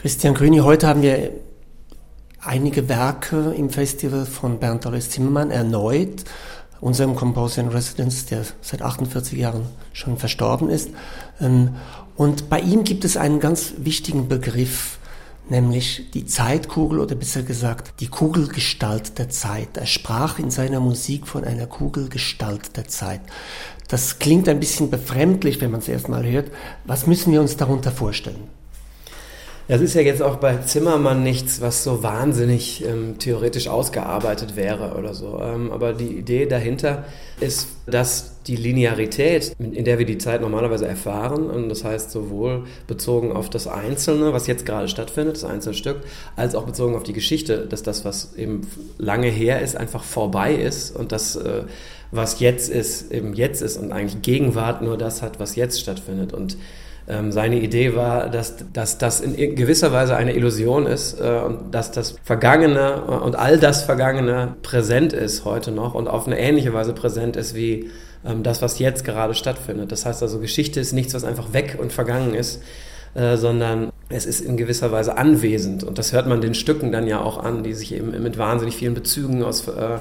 Christian Grüni, heute haben wir einige Werke im Festival von Bernd Dolles Zimmermann erneut, unserem Composer in Residence, der seit 48 Jahren schon verstorben ist. Ähm, und bei ihm gibt es einen ganz wichtigen Begriff, nämlich die Zeitkugel oder besser gesagt die Kugelgestalt der Zeit. Er sprach in seiner Musik von einer Kugelgestalt der Zeit. Das klingt ein bisschen befremdlich, wenn man es erstmal hört. Was müssen wir uns darunter vorstellen? Das ist ja jetzt auch bei Zimmermann nichts, was so wahnsinnig ähm, theoretisch ausgearbeitet wäre oder so. Ähm, aber die Idee dahinter ist, dass die Linearität, in der wir die Zeit normalerweise erfahren, und das heißt sowohl bezogen auf das Einzelne, was jetzt gerade stattfindet, das Einzelstück, als auch bezogen auf die Geschichte, dass das, was eben lange her ist, einfach vorbei ist und das, äh, was jetzt ist, eben jetzt ist und eigentlich Gegenwart nur das hat, was jetzt stattfindet. Und ähm, seine Idee war, dass, dass das in gewisser Weise eine Illusion ist äh, und dass das Vergangene und all das Vergangene präsent ist heute noch und auf eine ähnliche Weise präsent ist wie ähm, das, was jetzt gerade stattfindet. Das heißt also, Geschichte ist nichts, was einfach weg und vergangen ist, äh, sondern es ist in gewisser Weise anwesend. Und das hört man den Stücken dann ja auch an, die sich eben mit wahnsinnig vielen Bezügen aus, äh,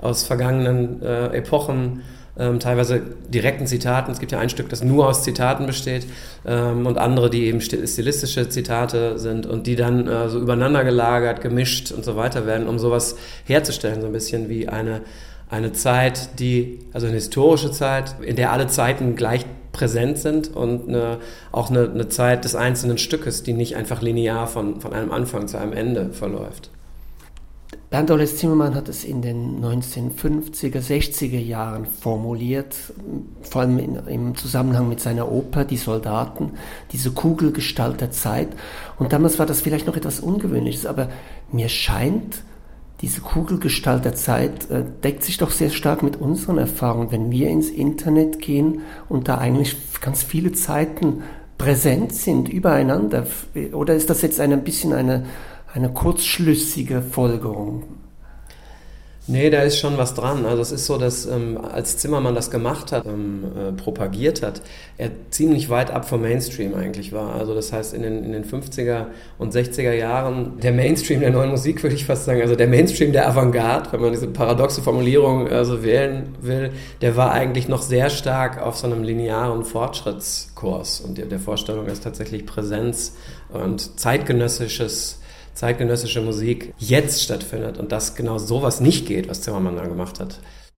aus vergangenen äh, Epochen ähm, teilweise direkten Zitaten. Es gibt ja ein Stück, das nur aus Zitaten besteht ähm, und andere, die eben stilistische Zitate sind und die dann äh, so übereinander gelagert, gemischt und so weiter werden, um sowas herzustellen, so ein bisschen wie eine, eine Zeit, die, also eine historische Zeit, in der alle Zeiten gleich präsent sind und eine, auch eine, eine Zeit des einzelnen Stückes, die nicht einfach linear von, von einem Anfang zu einem Ende verläuft. Bernd Olles Zimmermann hat es in den 1950er, 60er Jahren formuliert, vor allem in, im Zusammenhang mit seiner Oper Die Soldaten, diese Kugelgestalt der Zeit. Und damals war das vielleicht noch etwas Ungewöhnliches, aber mir scheint, diese Kugelgestalt der Zeit äh, deckt sich doch sehr stark mit unseren Erfahrungen, wenn wir ins Internet gehen und da eigentlich ganz viele Zeiten präsent sind übereinander. Oder ist das jetzt ein bisschen eine eine kurzschlüssige Folgerung. Nee, da ist schon was dran. Also es ist so, dass ähm, als Zimmermann das gemacht hat, ähm, äh, propagiert hat, er ziemlich weit ab vom Mainstream eigentlich war. Also das heißt, in den, in den 50er und 60er Jahren, der Mainstream der neuen Musik, würde ich fast sagen, also der Mainstream der Avantgarde, wenn man diese paradoxe Formulierung also wählen will, der war eigentlich noch sehr stark auf so einem linearen Fortschrittskurs. Und der, der Vorstellung ist tatsächlich Präsenz und zeitgenössisches zeitgenössische Musik jetzt stattfindet und dass genau sowas nicht geht, was Zimmermann dann gemacht hat.